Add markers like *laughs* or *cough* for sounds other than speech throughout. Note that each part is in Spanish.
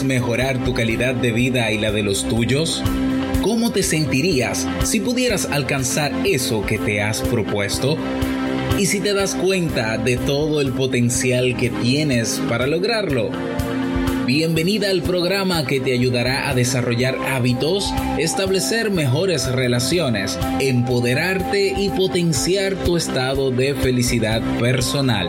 ¿Quieres mejorar tu calidad de vida y la de los tuyos? ¿Cómo te sentirías si pudieras alcanzar eso que te has propuesto? ¿Y si te das cuenta de todo el potencial que tienes para lograrlo? Bienvenida al programa que te ayudará a desarrollar hábitos, establecer mejores relaciones, empoderarte y potenciar tu estado de felicidad personal.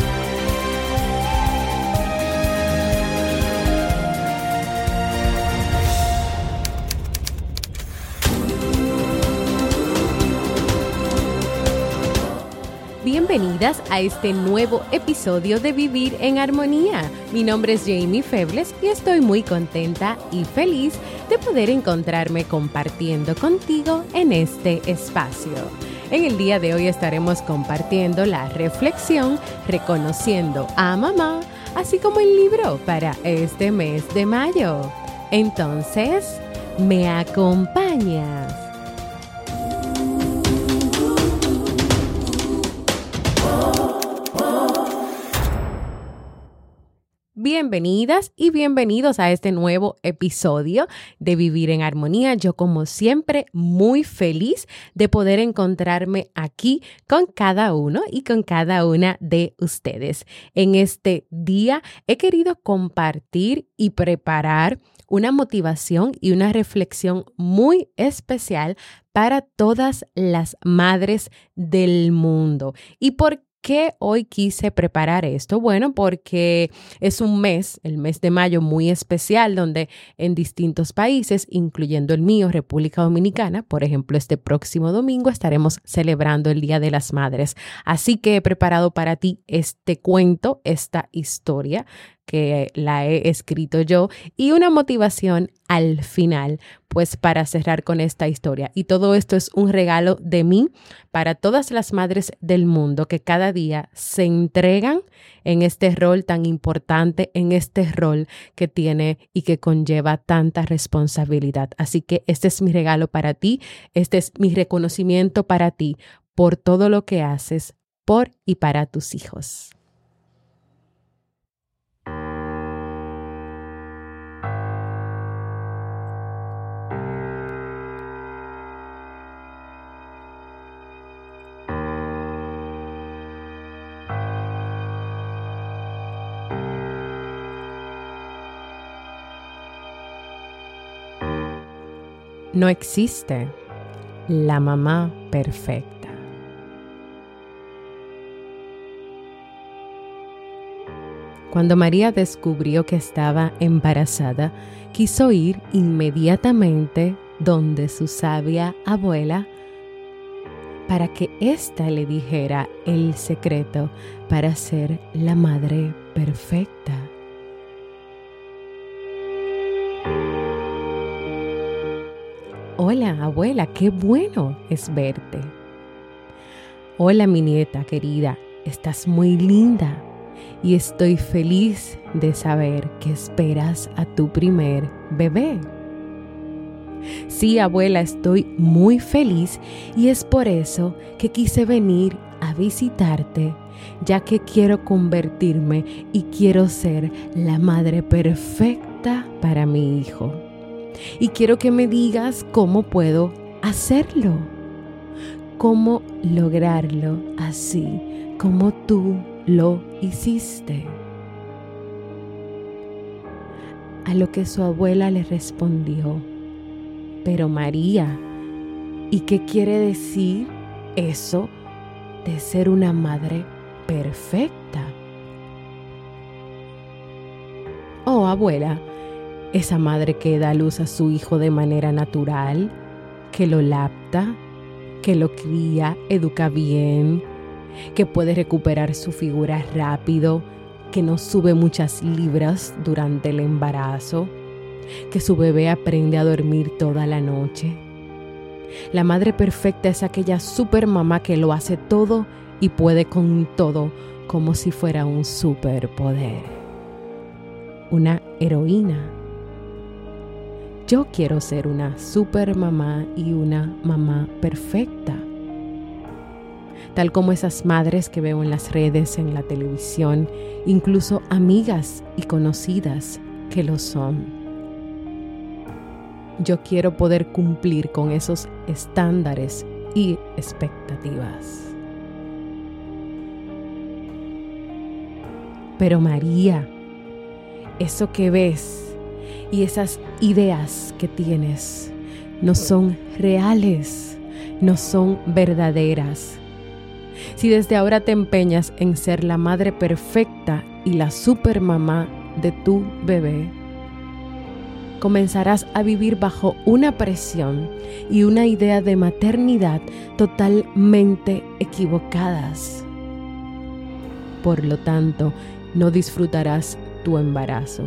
Bienvenidas a este nuevo episodio de Vivir en Armonía. Mi nombre es Jamie Febles y estoy muy contenta y feliz de poder encontrarme compartiendo contigo en este espacio. En el día de hoy estaremos compartiendo la reflexión Reconociendo a Mamá, así como el libro para este mes de mayo. Entonces, ¿me acompañas? Bienvenidas y bienvenidos a este nuevo episodio de Vivir en Armonía. Yo como siempre muy feliz de poder encontrarme aquí con cada uno y con cada una de ustedes. En este día he querido compartir y preparar una motivación y una reflexión muy especial para todas las madres del mundo. ¿Y por qué hoy quise preparar esto? Bueno, porque es un mes, el mes de mayo, muy especial, donde en distintos países, incluyendo el mío, República Dominicana, por ejemplo, este próximo domingo estaremos celebrando el Día de las Madres. Así que he preparado para ti este cuento, esta historia que la he escrito yo y una motivación al final, pues para cerrar con esta historia. Y todo esto es un regalo de mí para todas las madres del mundo que cada día se entregan en este rol tan importante, en este rol que tiene y que conlleva tanta responsabilidad. Así que este es mi regalo para ti, este es mi reconocimiento para ti por todo lo que haces por y para tus hijos. No existe la mamá perfecta. Cuando María descubrió que estaba embarazada, quiso ir inmediatamente donde su sabia abuela para que ésta le dijera el secreto para ser la madre perfecta. Hola, abuela, qué bueno es verte. Hola, mi nieta querida, estás muy linda y estoy feliz de saber que esperas a tu primer bebé. Sí, abuela, estoy muy feliz y es por eso que quise venir a visitarte, ya que quiero convertirme y quiero ser la madre perfecta para mi hijo y quiero que me digas cómo puedo hacerlo, cómo lograrlo así como tú lo hiciste. A lo que su abuela le respondió, pero María, ¿y qué quiere decir eso de ser una madre perfecta? Oh, abuela, esa madre que da luz a su hijo de manera natural, que lo lapta, que lo cría, educa bien, que puede recuperar su figura rápido, que no sube muchas libras durante el embarazo, que su bebé aprende a dormir toda la noche. La madre perfecta es aquella super mamá que lo hace todo y puede con todo como si fuera un superpoder. Una heroína. Yo quiero ser una super mamá y una mamá perfecta tal como esas madres que veo en las redes, en la televisión, incluso amigas y conocidas que lo son. Yo quiero poder cumplir con esos estándares y expectativas. Pero María, eso que ves y esas ideas que tienes no son reales, no son verdaderas si desde ahora te empeñas en ser la madre perfecta y la supermamá de tu bebé, comenzarás a vivir bajo una presión y una idea de maternidad totalmente equivocadas. Por lo tanto, no disfrutarás tu embarazo.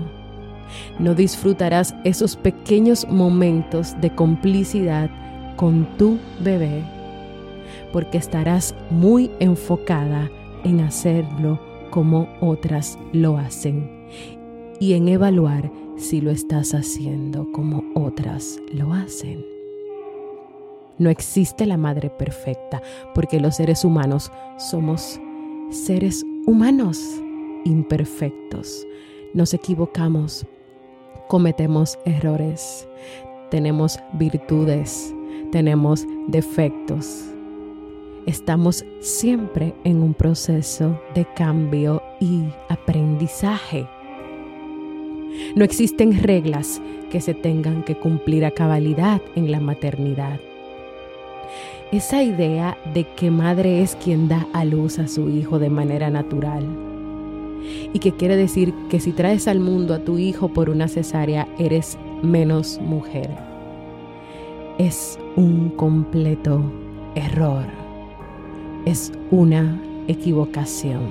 No disfrutarás esos pequeños momentos de complicidad con tu bebé porque estarás muy enfocada en hacerlo como otras lo hacen y en evaluar si lo estás haciendo como otras lo hacen. No existe la madre perfecta porque los seres humanos somos seres humanos imperfectos. Nos equivocamos, cometemos errores, tenemos virtudes, tenemos defectos estamos siempre en un proceso de cambio y aprendizaje. No existen reglas que se tengan que cumplir a cabalidad en la maternidad. Esa idea de que madre es quien da a luz a su hijo de manera natural y que quiere decir que si traes al mundo a tu hijo por una cesárea eres menos mujer. Es un completo error es una equivocación.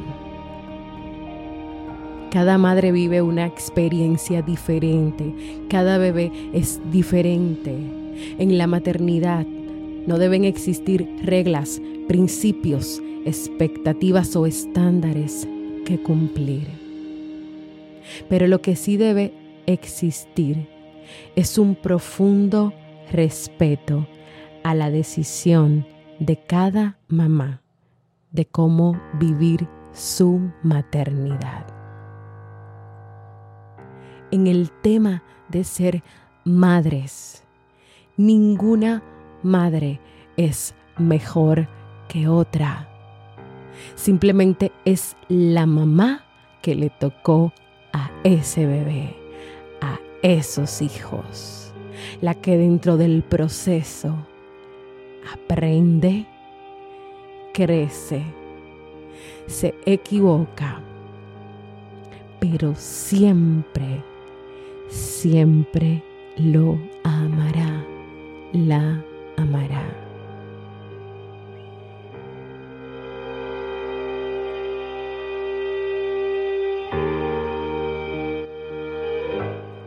Cada madre vive una experiencia diferente, cada bebé es diferente. En la maternidad no deben existir reglas, principios, expectativas o estándares que cumplir. Pero lo que sí debe existir es un profundo respeto a la decisión de cada mamá de cómo vivir su maternidad. En el tema de ser madres, ninguna madre es mejor que otra. Simplemente es la mamá que le tocó a ese bebé, a esos hijos, la que dentro del proceso aprende, crece, se equivoca, pero siempre, siempre lo amará, la amará.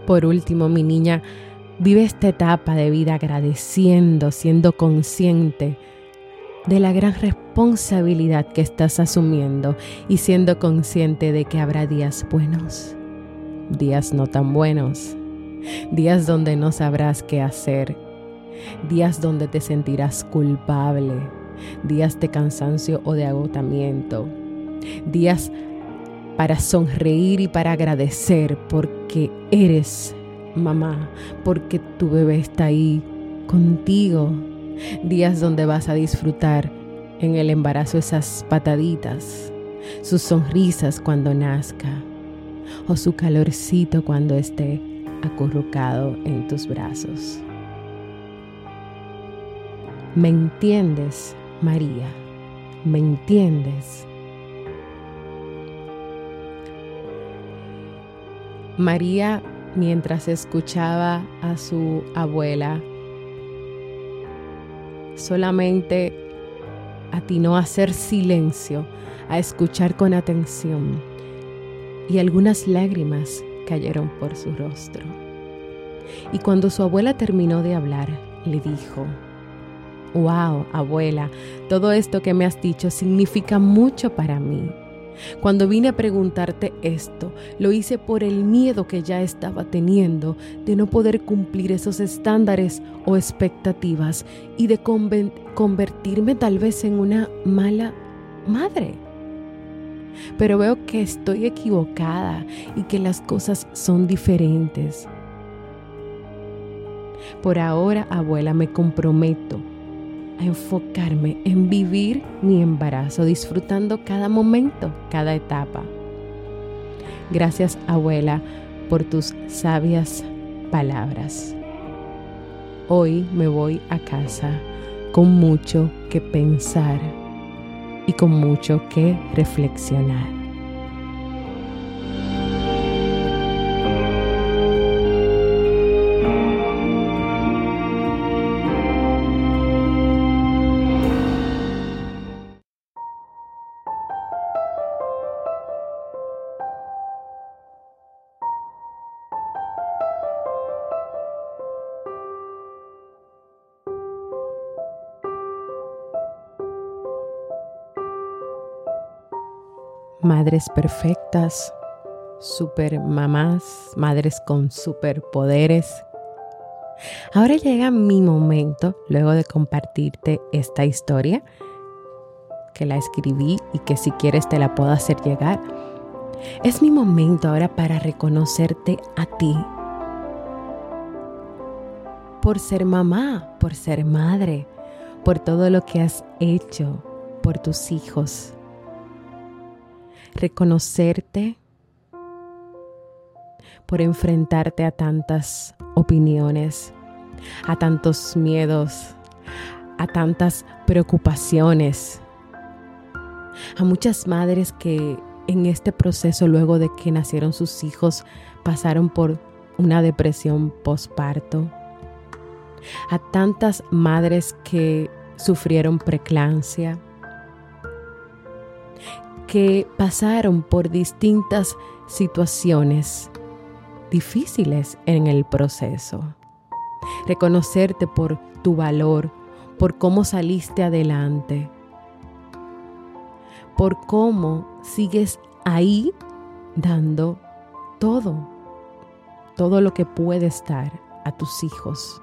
Por último, mi niña, vive esta etapa de vida agradeciendo, siendo consciente de la gran responsabilidad que estás asumiendo y siendo consciente de que habrá días buenos, días no tan buenos, días donde no sabrás qué hacer, días donde te sentirás culpable, días de cansancio o de agotamiento, días para sonreír y para agradecer porque eres mamá, porque tu bebé está ahí contigo días donde vas a disfrutar en el embarazo esas pataditas, sus sonrisas cuando nazca o su calorcito cuando esté acurrucado en tus brazos. ¿Me entiendes, María? ¿Me entiendes? María, mientras escuchaba a su abuela solamente atinó a hacer silencio, a escuchar con atención. y algunas lágrimas cayeron por su rostro. Y cuando su abuela terminó de hablar, le dijo, Wow, abuela, todo esto que me has dicho significa mucho para mí. Cuando vine a preguntarte esto, lo hice por el miedo que ya estaba teniendo de no poder cumplir esos estándares o expectativas y de convertirme tal vez en una mala madre. Pero veo que estoy equivocada y que las cosas son diferentes. Por ahora, abuela, me comprometo a enfocarme en vivir mi embarazo, disfrutando cada momento, cada etapa. Gracias, abuela, por tus sabias palabras. Hoy me voy a casa con mucho que pensar y con mucho que reflexionar. Madres perfectas, super mamás, madres con superpoderes. Ahora llega mi momento, luego de compartirte esta historia, que la escribí y que si quieres te la puedo hacer llegar. Es mi momento ahora para reconocerte a ti. Por ser mamá, por ser madre, por todo lo que has hecho por tus hijos, reconocerte, por enfrentarte a tantas opiniones, a tantos miedos, a tantas preocupaciones, a muchas madres que en este proceso, luego de que nacieron sus hijos, pasaron por una depresión postparto, a tantas madres que sufrieron preclancia, que pasaron por distintas situaciones difíciles en el proceso. Reconocerte por tu valor, por cómo saliste adelante, por cómo sigues ahí dando todo, todo lo que puedes dar a tus hijos,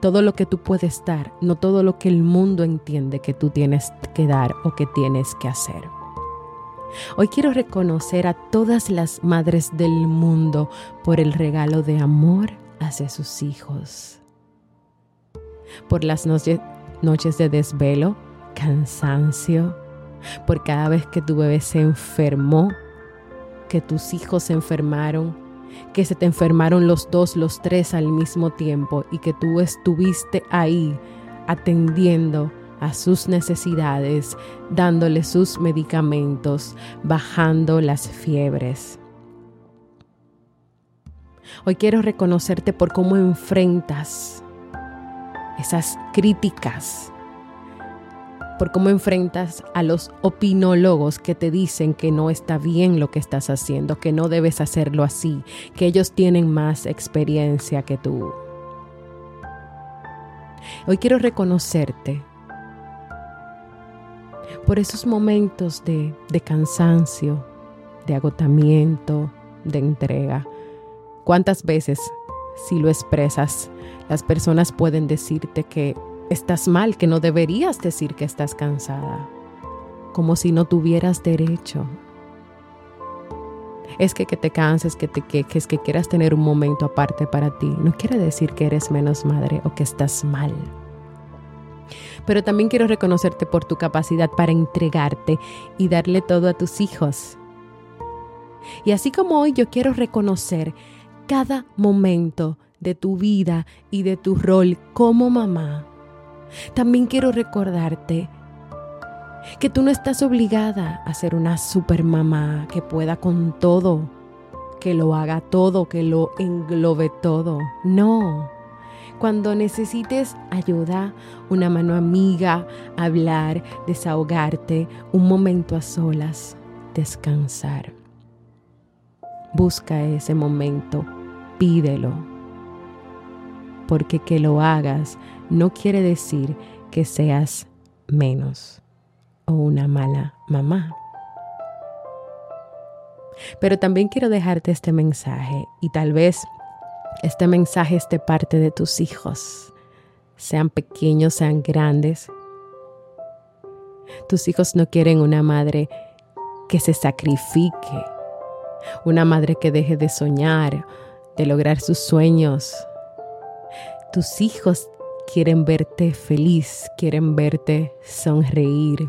todo lo que tú puedes dar, no todo lo que el mundo entiende que tú tienes que dar o que tienes que hacer. Hoy quiero reconocer a todas las madres del mundo por el regalo de amor hacia sus hijos. Por las noches, de desvelo, cansancio, por cada vez que tu bebé se enfermó, que tus hijos se enfermaron, que se te enfermaron los dos, los tres al mismo tiempo y que tú estuviste ahí atendiendo sus necesidades, dándole sus medicamentos, bajando las fiebres. Hoy quiero reconocerte por cómo enfrentas esas críticas, por cómo enfrentas a los opinólogos que te dicen que no está bien lo que estás haciendo, que no debes hacerlo así, que ellos tienen más experiencia que tú. Hoy quiero reconocerte por esos momentos de, cansancio, de agotamiento, de entrega. ¿Cuántas veces, si lo expresas, las personas pueden decirte que estás mal, que no deberías decir que estás cansada, como si no tuvieras derecho? Es que que te canses, que te quejes, que quieras tener un momento aparte para ti, no quiere decir que eres menos madre o que estás mal pero también quiero reconocerte por tu capacidad para entregarte y darle todo a tus hijos. Y así como hoy yo quiero reconocer cada momento de tu vida y de tu rol como mamá, también quiero recordarte que tú no estás obligada a ser una super mamá que pueda con todo, que lo haga todo, que lo englobe todo. No. Cuando necesites ayuda, una mano amiga, hablar, desahogarte, un momento a solas, descansar. Busca ese momento, pídelo. Porque que lo hagas no quiere decir que seas menos o una mala mamá. Pero también quiero dejarte este mensaje y tal vez este mensaje esté parte de tus hijos, sean pequeños, sean grandes. Tus hijos no quieren una madre que se sacrifique, una madre que deje de soñar, de lograr sus sueños. Tus hijos quieren verte feliz, quieren verte sonreír.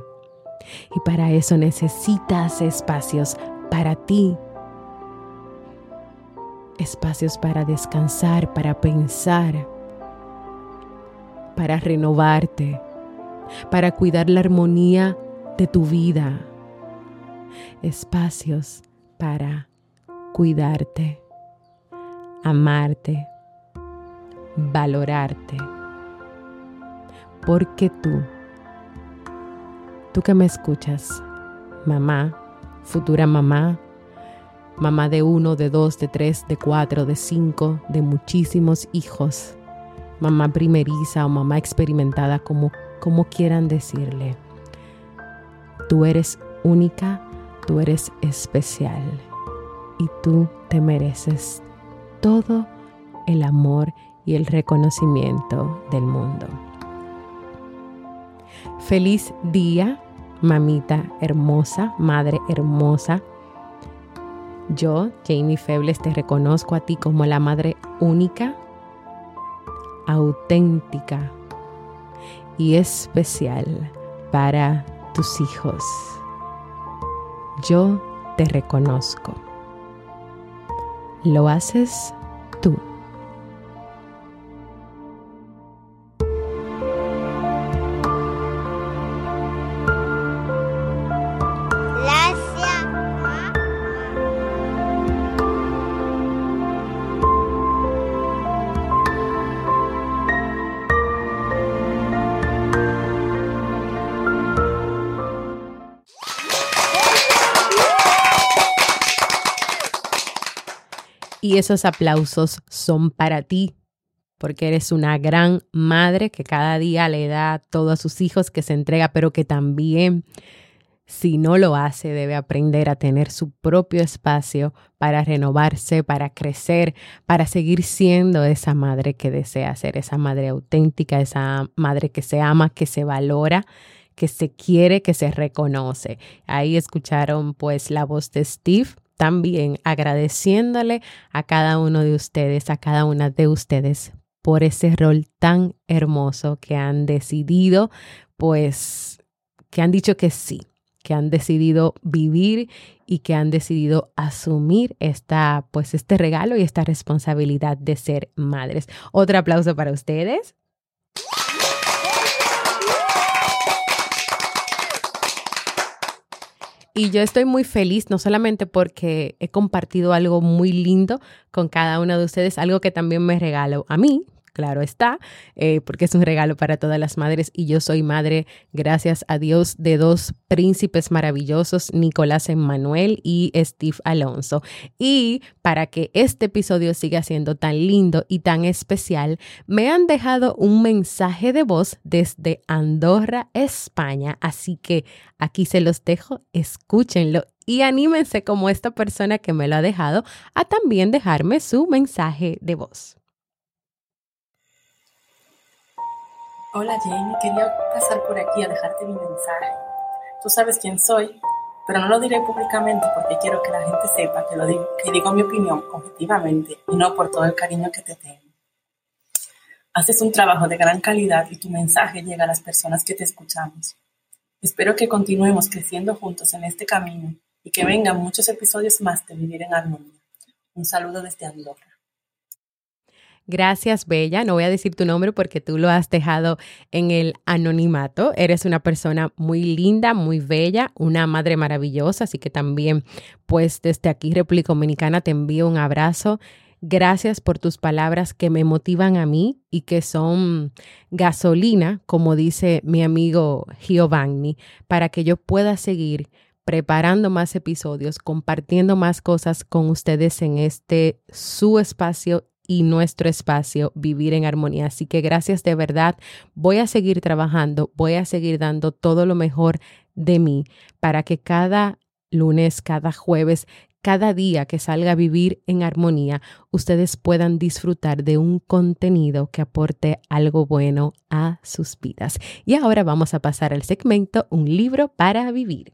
Y para eso necesitas espacios para ti. Espacios para descansar, para pensar, para renovarte, para cuidar la armonía de tu vida. Espacios para cuidarte, amarte, valorarte. Porque tú, tú que me escuchas, mamá, futura mamá, mamá de uno, de dos, de tres, de cuatro, de cinco, de muchísimos hijos, mamá primeriza o mamá experimentada, como, como quieran decirle. Tú eres única, tú eres especial y tú te mereces todo el amor y el reconocimiento del mundo. Feliz día mamita hermosa, madre hermosa. Yo, Jamie Febles, te reconozco a ti como la madre única, auténtica y especial para tus hijos. Yo te reconozco. Lo haces tú. Y esos aplausos son para ti, porque eres una gran madre que cada día le da todo a sus hijos, que se entrega, pero que también, si no lo hace, debe aprender a tener su propio espacio para renovarse, para crecer, para seguir siendo esa madre que desea ser, esa madre auténtica, esa madre que se ama, que se valora que se quiere, que se reconoce. Ahí escucharon pues la voz de Steve también agradeciéndole a cada uno de ustedes, a cada una de ustedes por ese rol tan hermoso que han decidido, pues, que han dicho que sí, que han decidido vivir y que han decidido asumir esta, pues, este regalo y esta responsabilidad de ser madres. Otro aplauso para ustedes. Y yo estoy muy feliz, no solamente porque he compartido algo muy lindo con cada uno de ustedes, algo que también me regalo a mí, claro está, eh, porque es un regalo para todas las madres y yo soy madre, gracias a Dios, de dos príncipes maravillosos, Nicolás Emmanuel y Steve Alonso. Y para que este episodio siga siendo tan lindo y tan especial, me han dejado un mensaje de voz desde Andorra, España, así que aquí se los dejo, escúchenlo y anímense como esta persona que me lo ha dejado a también dejarme su mensaje de voz. Hola Jamie, quería pasar por aquí a dejarte mi mensaje. Tú sabes quién soy, pero no lo diré públicamente porque quiero que la gente sepa que, lo digo, que digo mi opinión objetivamente y no por todo el cariño que te tengo. Haces un trabajo de gran calidad y tu mensaje llega a las personas que te escuchamos. Espero que continuemos creciendo juntos en este camino y que vengan muchos episodios más de Vivir en Armonía. Un saludo desde Andorra. Gracias, Bella. No voy a decir tu nombre porque tú lo has dejado en el anonimato. Eres una persona muy linda, muy bella, una madre maravillosa. Así que también, pues desde aquí, República Dominicana, te envío un abrazo. Gracias por tus palabras que me motivan a mí y que son gasolina, como dice mi amigo Giovanni, para que yo pueda seguir preparando más episodios, compartiendo más cosas con ustedes en este su espacio y nuestro espacio vivir en armonía. Así que gracias de verdad. Voy a seguir trabajando, voy a seguir dando todo lo mejor de mí para que cada lunes, cada jueves, cada día que salga a vivir en armonía, ustedes puedan disfrutar de un contenido que aporte algo bueno a sus vidas. Y ahora vamos a pasar al segmento Un libro para vivir.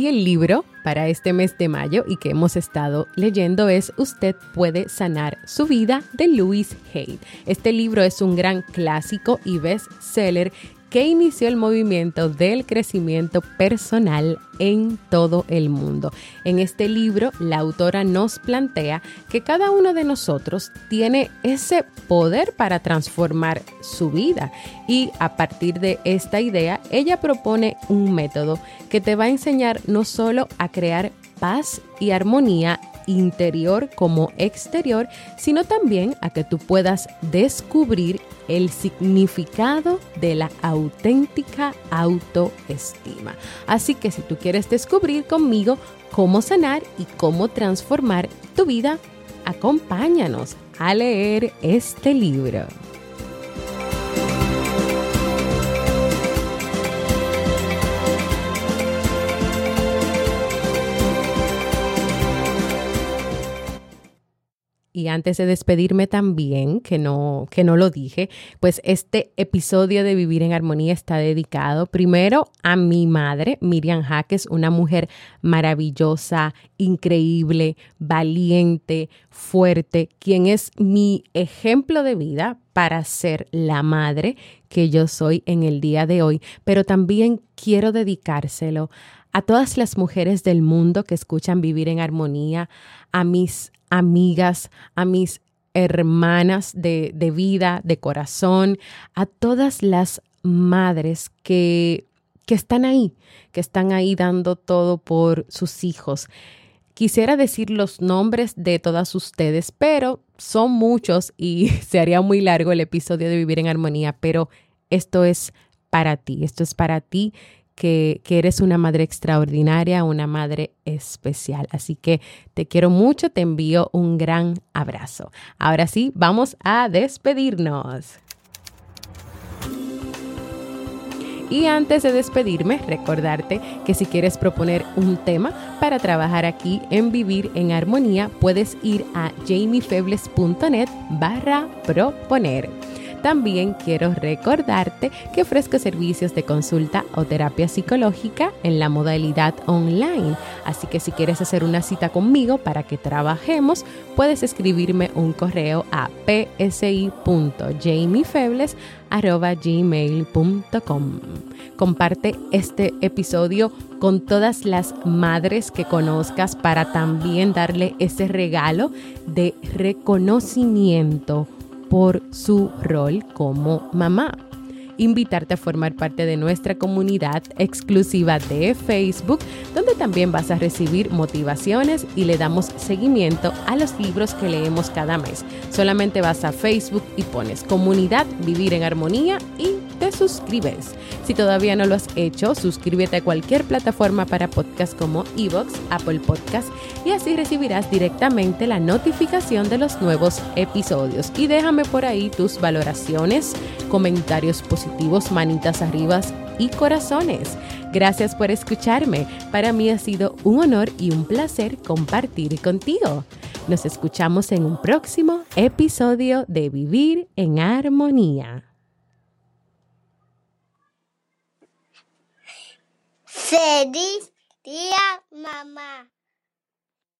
Y el libro para este mes de mayo y que hemos estado leyendo es Usted puede sanar su vida de Louis Hay. Este libro es un gran clásico y bestseller que inició el movimiento del crecimiento personal en todo el mundo. En este libro, la autora nos plantea que cada uno de nosotros tiene ese poder para transformar su vida y a partir de esta idea, ella propone un método que te va a enseñar no solo a crear paz y armonía interior como exterior, sino también a que tú puedas descubrir el significado de la auténtica autoestima. Así que si tú quieres descubrir conmigo cómo sanar y cómo transformar tu vida, acompáñanos a leer este libro. Y antes de despedirme también, que no, que no lo dije, pues este episodio de Vivir en Armonía está dedicado primero a mi madre, Miriam Jaques, una mujer maravillosa, increíble, valiente, fuerte, quien es mi ejemplo de vida para ser la madre que yo soy en el día de hoy, pero también quiero dedicárselo a todas las mujeres del mundo que escuchan Vivir en Armonía, a mis amigas, a mis hermanas de, de vida, de corazón, a todas las madres que, que están ahí, que están ahí dando todo por sus hijos. Quisiera decir los nombres de todas ustedes, pero son muchos y *laughs* se haría muy largo el episodio de Vivir en Armonía, pero esto es para ti, esto es para ti que, eres una madre extraordinaria, una madre especial. Así que te quiero mucho, te envío un gran abrazo. Ahora sí, vamos a despedirnos. Y antes de despedirme, recordarte que si quieres proponer un tema para trabajar aquí en Vivir en Armonía, puedes ir a jamiefebles.net barra proponer. También quiero recordarte que ofrezco servicios de consulta o terapia psicológica en la modalidad online. Así que si quieres hacer una cita conmigo para que trabajemos, puedes escribirme un correo a psi.jamiefebles.gmail.com. Comparte este episodio con todas las madres que conozcas para también darle ese regalo de reconocimiento por su rol como mamá. Invitarte a formar parte de nuestra comunidad exclusiva de Facebook, donde también vas a recibir motivaciones y le damos seguimiento a los libros que leemos cada mes. Solamente vas a Facebook y pones comunidad Vivir en Armonía y te suscribes. Si todavía no lo has hecho, suscríbete a cualquier plataforma para podcast como Evox, Apple Podcast y así recibirás directamente la notificación de los nuevos episodios. Y déjame por ahí tus valoraciones, comentarios positivos, manitas arriba y corazones. Gracias por escucharme. Para mí ha sido un honor y un placer compartir contigo. Nos escuchamos en un próximo episodio de Vivir en Armonía. Feliz día, mamá.